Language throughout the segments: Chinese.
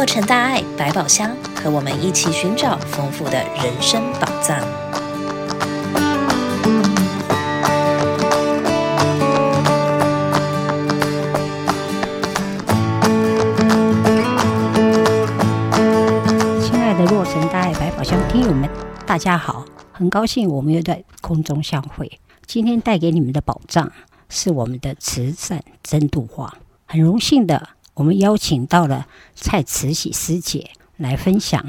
洛城大爱百宝箱，和我们一起寻找丰富的人生宝藏。亲爱的洛城大爱百宝箱听友们，大家好，很高兴我们又在空中相会。今天带给你们的宝藏是我们的慈善真度画，很荣幸的。我们邀请到了蔡慈禧师姐来分享，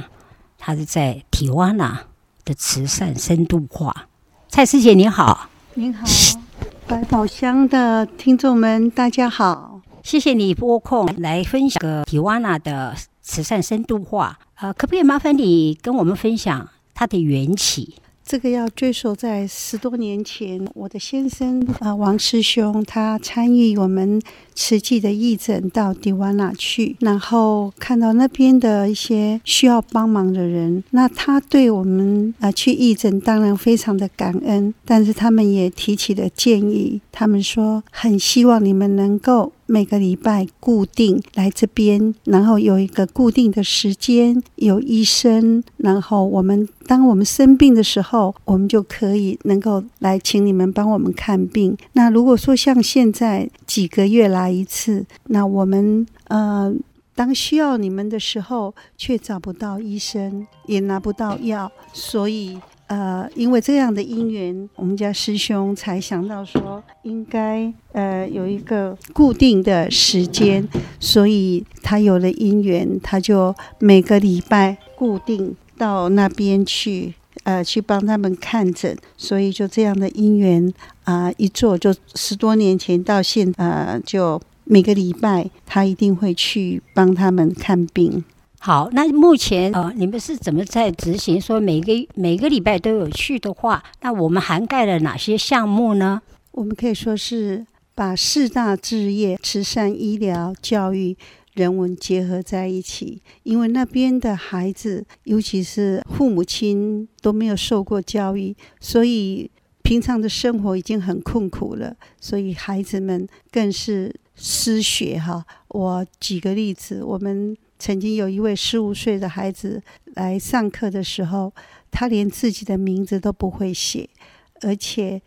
她是在提瓦纳的慈善深度化。蔡师姐您好，您好，百宝箱的听众们大家好，谢谢你拨空来分享个提瓦纳的慈善深度化。呃，可不可以麻烦你跟我们分享它的缘起？这个要追溯在十多年前，我的先生啊、王师兄，他参与我们慈济的义诊到迪瓦纳去，然后看到那边的一些需要帮忙的人，那他对我们啊、去义诊当然非常的感恩，但是他们也提起了建议，他们说很希望你们能够。每个礼拜固定来这边，然后有一个固定的时间，有医生，然后我们当我们生病的时候，我们就可以能够来请你们帮我们看病。那如果说像现在几个月来一次，那我们呃，当需要你们的时候，却找不到医生，也拿不到药，所以。呃，因为这样的因缘，我们家师兄才想到说，应该呃有一个固定的时间，所以他有了因缘，他就每个礼拜固定到那边去，呃，去帮他们看诊，所以就这样的因缘啊、一做就十多年前到现，呃，就每个礼拜他一定会去帮他们看病。好，那目前呃，你们是怎么在执行？说每个每个礼拜都有去的话，那我们涵盖了哪些项目呢？我们可以说是把四大志业——慈善、医疗、教育、人文结合在一起。因为那边的孩子，尤其是父母亲都没有受过教育，所以平常的生活已经很困苦了，所以孩子们更是失学哈。我举个例子，我们。曾经有一位十五岁的孩子来上课的时候，他连自己的名字都不会写，而且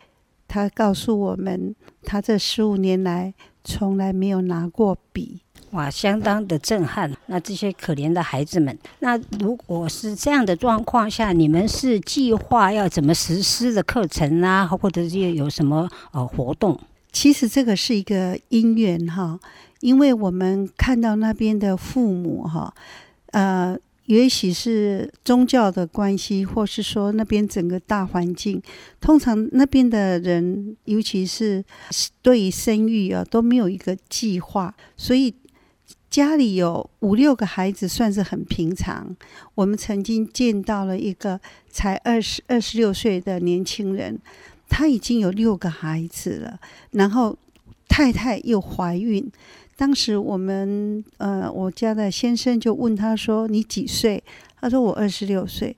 他告诉我们，他这十五年来从来没有拿过笔。哇，相当的震撼！那这些可怜的孩子们，那如果是这样的状况下，你们是计划要怎么实施的课程啊，或者是有什么呃活动？其实这个是一个因缘哈。因为我们看到那边的父母哈，呃，也许是宗教的关系，或是说那边整个大环境，通常那边的人，尤其是对于生育啊，都没有一个计划，所以家里有五六个孩子算是很平常。我们曾经见到了一个才二十二十六岁的年轻人，他已经有六个孩子了，然后太太又怀孕。当时我们呃，我家的先生就问他说：“你几岁？”他说：“我二十六岁。”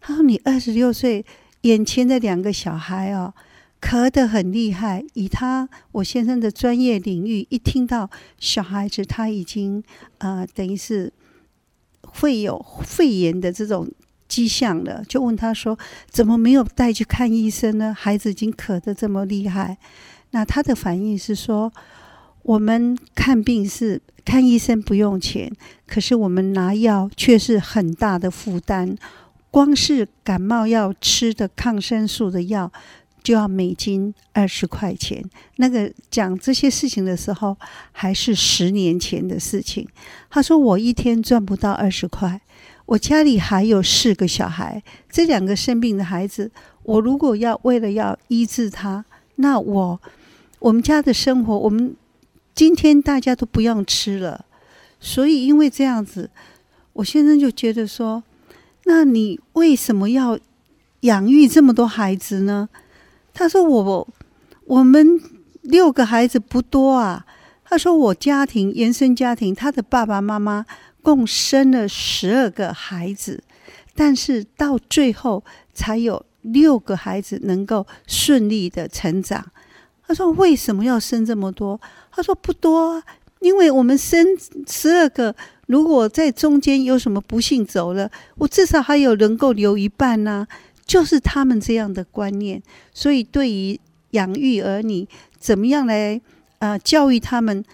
他说：“你二十六岁，眼前的两个小孩哦，咳得很厉害。以他我先生的专业领域，一听到小孩子他已经呃，等于是会有肺炎的这种迹象了，就问他说：怎么没有带去看医生呢？孩子已经咳得这么厉害。那他的反应是说。”我们看病是看医生不用钱，可是我们拿药却是很大的负担。光是感冒药吃的抗生素的药就要美金二十块钱。那个讲这些事情的时候，还是十年前的事情。他说：“我一天赚不到二十块，我家里还有四个小孩，这两个生病的孩子，我如果要为了要医治他，那我我们家的生活，我们。”今天大家都不用吃了，所以因为这样子，我先生就觉得说：“那你为什么要养育这么多孩子呢？”他说：“我我们六个孩子不多啊。”他说：“我家庭原生家庭，他的爸爸妈妈共生了十二个孩子，但是到最后才有六个孩子能够顺利的成长。”他说：“为什么要生这么多？”他说：“不多，因为我们生十二个，如果在中间有什么不幸走了，我至少还有能够留一半呢、就是他们这样的观念，所以对于养育儿女，怎么样来呃教育他们，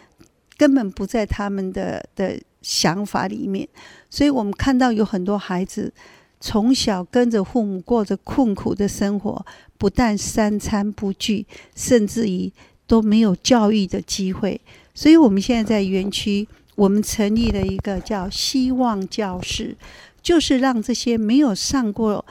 根本不在他们的的想法里面。所以我们看到有很多孩子从小跟着父母过着困苦的生活，不但三餐不聚，甚至于都没有教育的机会。所以我们现在在园区，我们成立了一个叫“希望教室”，就是让这些没有上过。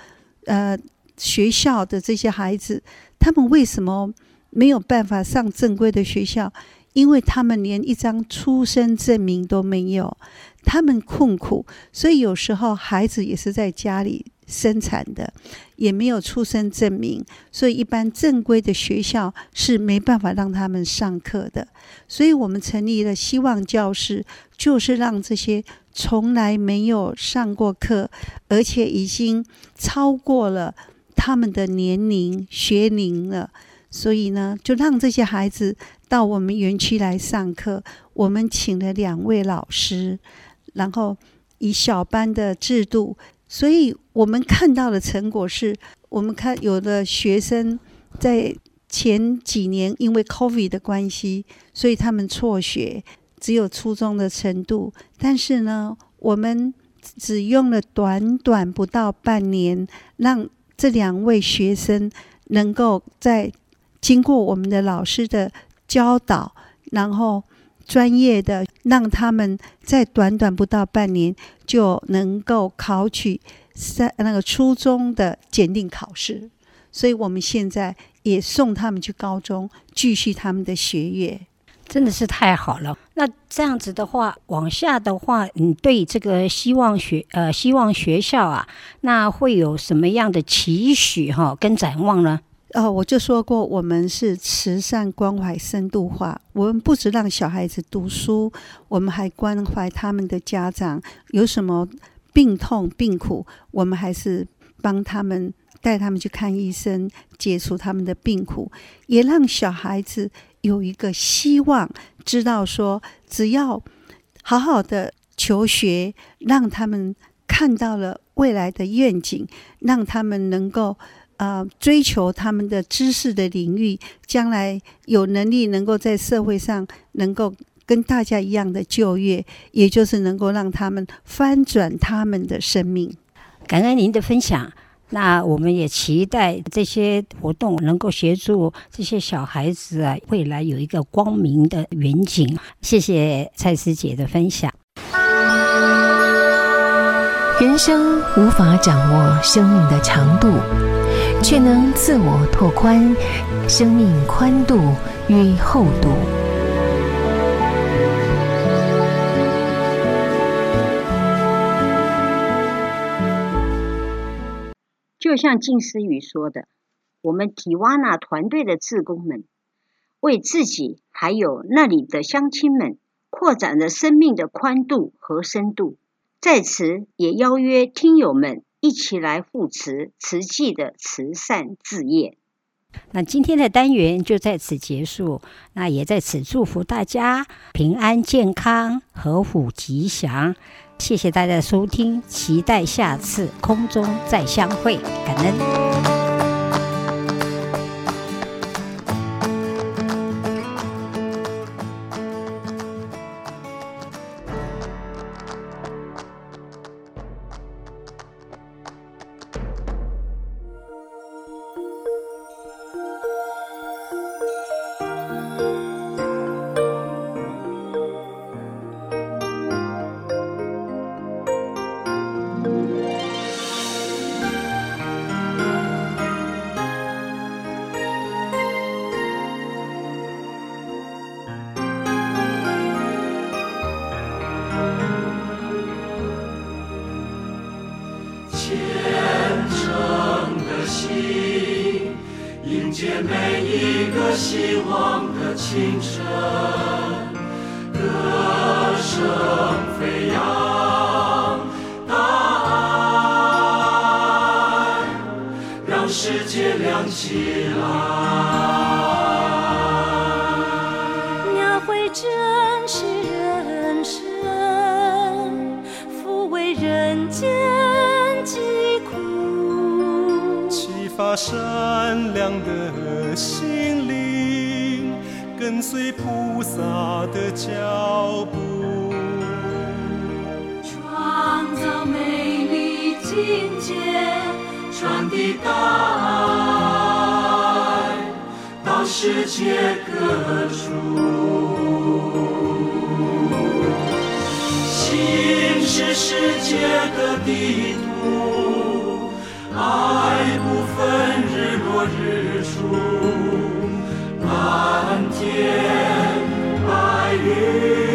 呃，学校的这些孩子，他们为什么没有办法上正规的学校？因为他们连一张出生证明都没有，他们困苦，所以有时候孩子也是在家里生产的，也没有出生证明，所以一般正规的学校是没办法让他们上课的。所以我们成立了希望教室，就是让这些。从来没有上过课，而且已经超过了他们的年龄学龄了，所以呢，就让这些孩子到我们园区来上课。我们请了两位老师，然后以小班的制度，所以我们看到的成果是，我们看有的学生在前几年因为 COVID 的关系，所以他们辍学。只有初中的程度，但是呢，我们只用了短短不到半年，让这两位学生能够在经过我们的老师的教导，然后专业的让他们在短短不到半年就能够考取三那个初中的检定考试，所以我们现在也送他们去高中继续他们的学业。真的是太好了。那这样子的话，往下的话，你对这个希望学呃希望学校啊，那会有什么样的期许哈跟展望呢？哦，我就说过，我们是慈善关怀深度化。我们不只让小孩子读书，我们还关怀他们的家长有什么病痛病苦，我们还是帮他们带他们去看医生，解除他们的病苦，也让小孩子。有一个希望，知道说，只要好好的求学，让他们看到了未来的愿景，让他们能够呃追求他们的知识的领域，将来有能力能够在社会上能够跟大家一样的就业，也就是能够让他们翻转他们的生命。感恩您的分享。那我们也期待这些活动能够协助这些小孩子啊，未来有一个光明的远景。谢谢蔡师姐的分享。人生无法掌握生命的长度，却能自我拓宽生命宽度与厚度。就像静思雨说的，我们提瓦纳团队的志工们为自己还有那里的乡亲们扩展了生命的宽度和深度。在此，也邀约听友们一起来护持慈济的慈善事业。那今天的单元就在此结束，那也在此祝福大家平安健康、合虎吉祥。谢谢大家的收听，期待下次空中再相会，感恩。迎接传递爱到世界各处心是世界的地图爱不分日落日出蓝天白云。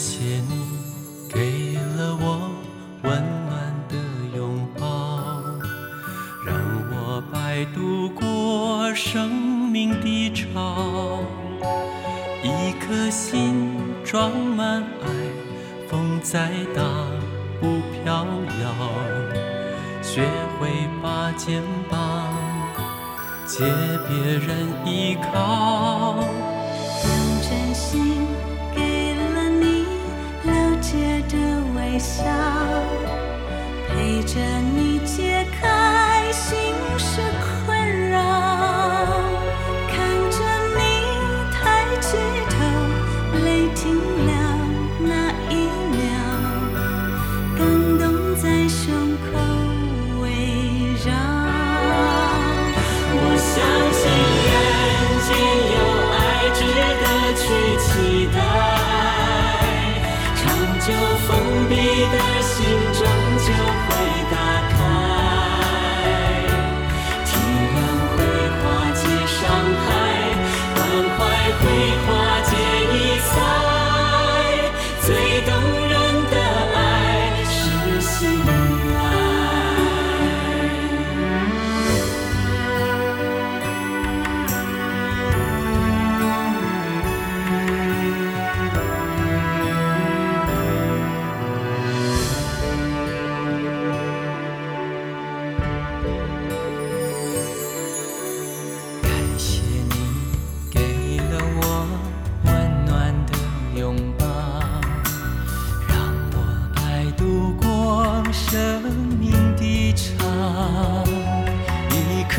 谢谢你给了我温暖的拥抱让我摆渡过生命的潮一颗心装满爱风再大不飘摇学会把肩膀借别人依靠。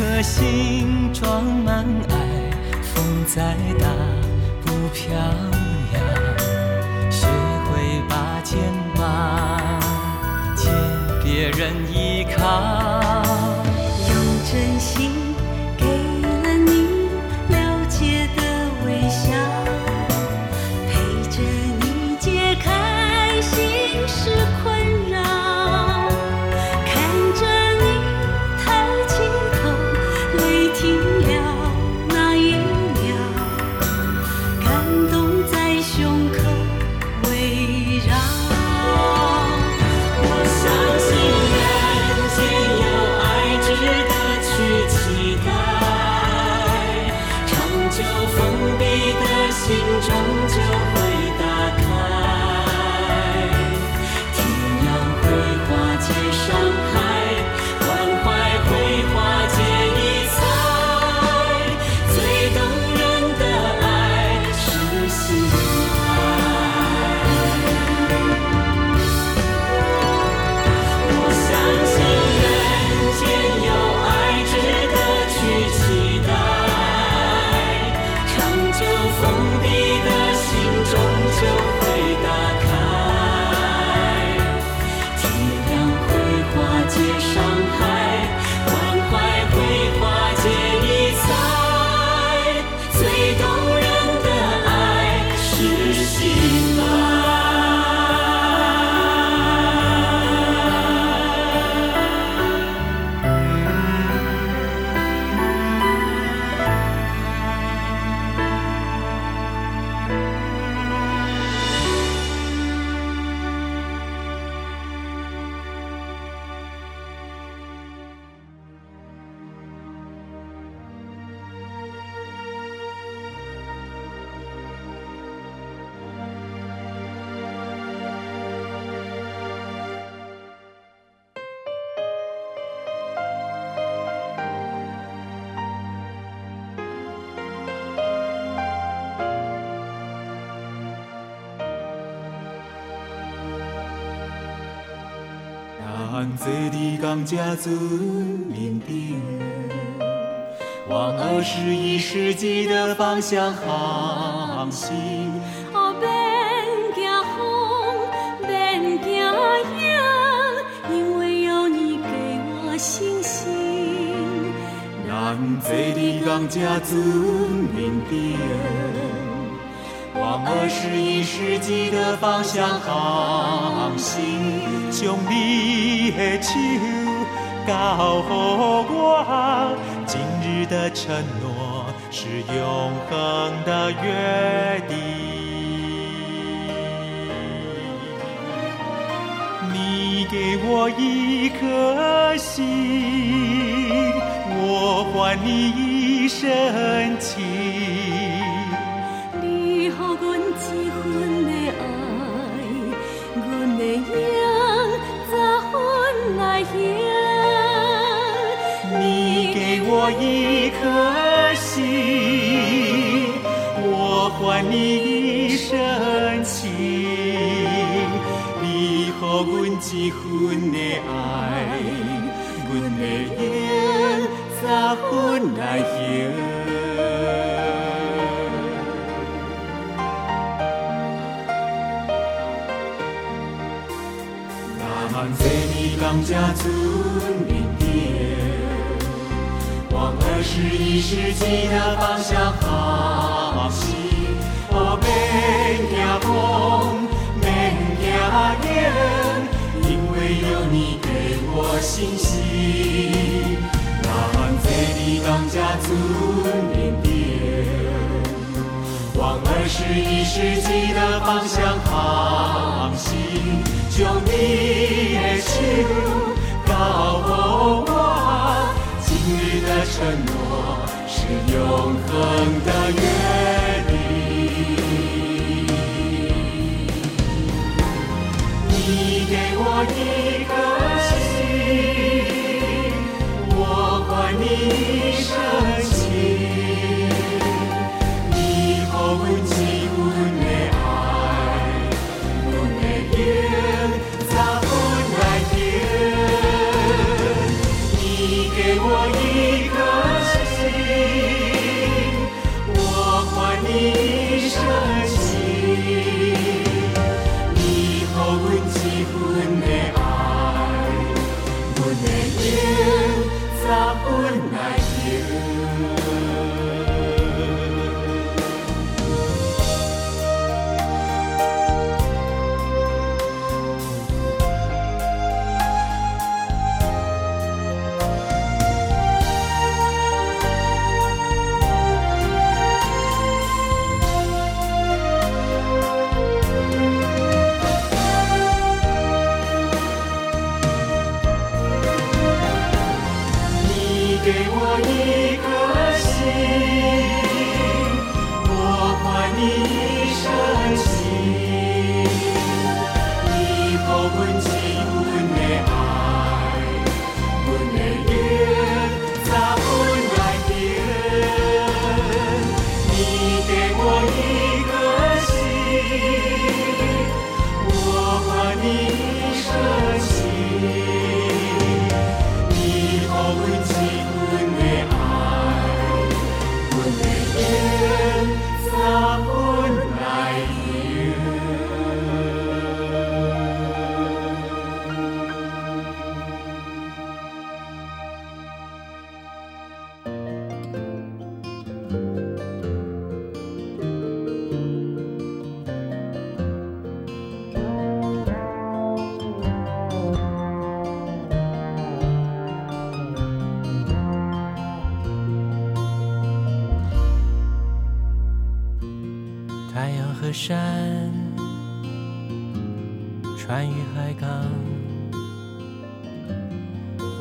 颗心装满爱，风再大不飘扬，学会把肩膀借别人这里刚家尊明的，往二十一世纪的方向航行。哦，别惊风，别惊雨，因为有你给我信心。让这里刚家尊明的，往二十一世纪的方向航行。将你的手交予我，今日的承诺是永恒的约定。你给我一颗心，我还你一生情。我一颗心，我还你一生情。你给我一份的爱，我的眼咋分来行？当家村明天，二十一世纪的方向航行。哦，免惊风，免惊雨，因为有你给我信心。让这里当家村明天，往二十一世纪的方向航行。就你的手交予我，的承诺是永恒的约定。你给我一颗心，我还你一生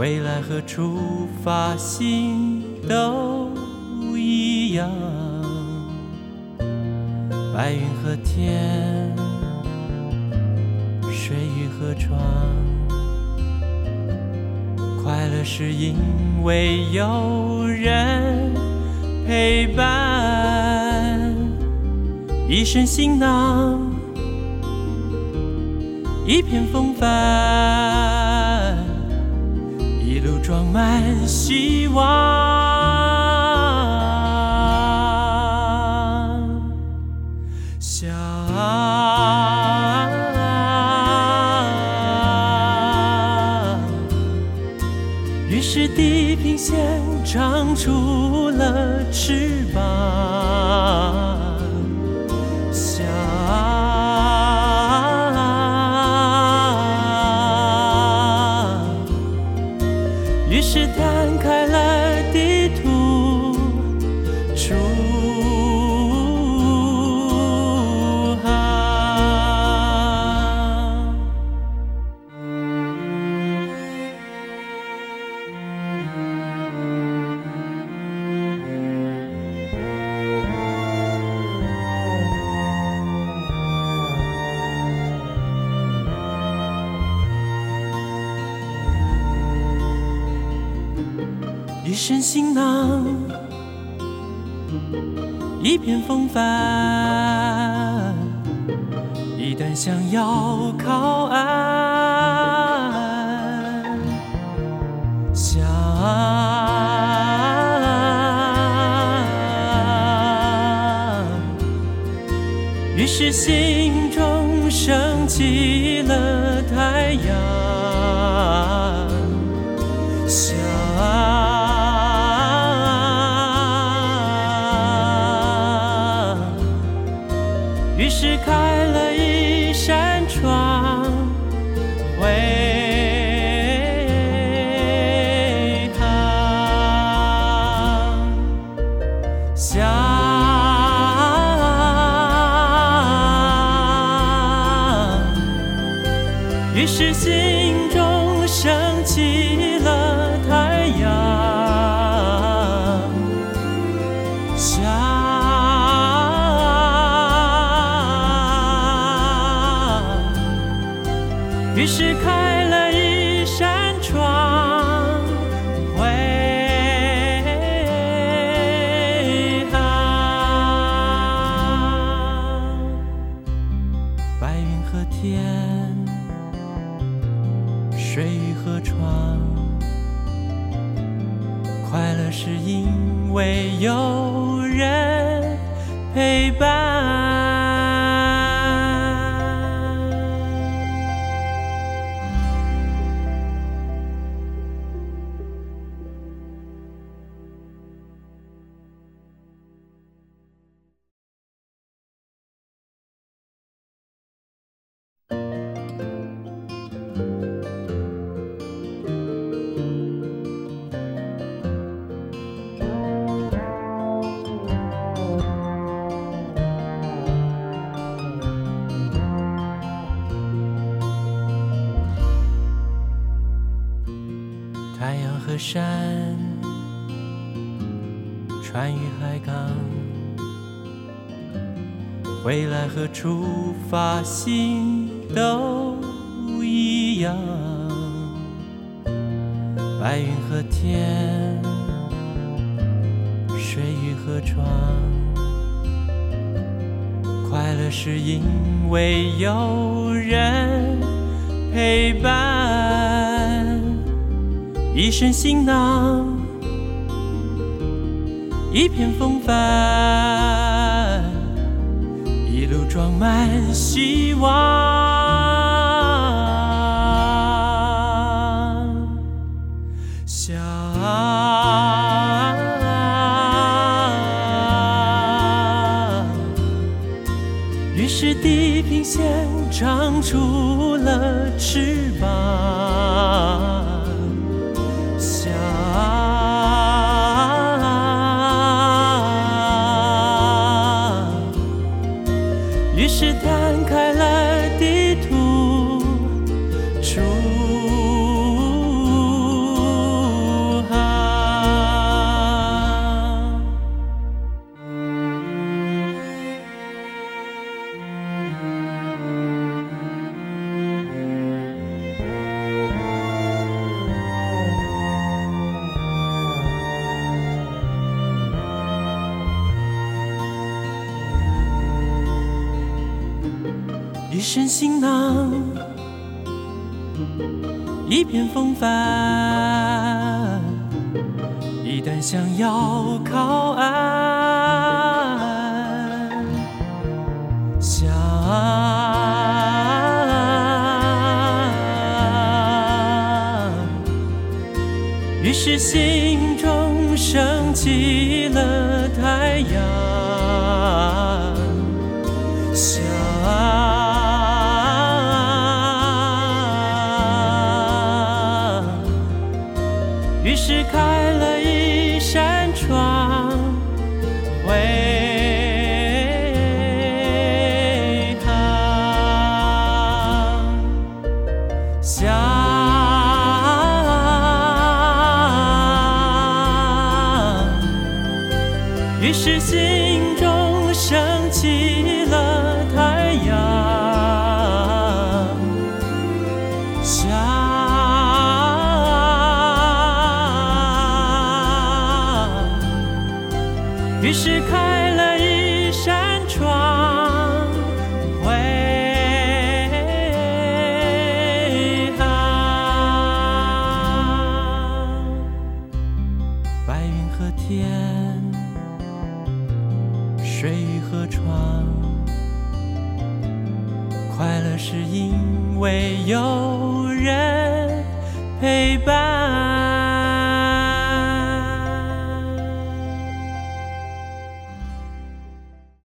未来和出发心都一样。白云和天，水与河床，快乐是因为有人陪伴。一身行囊，一片风帆，满希望。想，于是地平线长出了翅一身行囊，一片风帆。一旦想要靠岸，想，于是心于是心中升起了山，船与海港，回来和出发心都一样。白云和天，水与河床，快乐是因为有人陪伴。一身行囊，一片风帆，一路装满希望。想，于是地平线长出了翅膀。一身行囊一片风帆一旦想要靠岸想于是心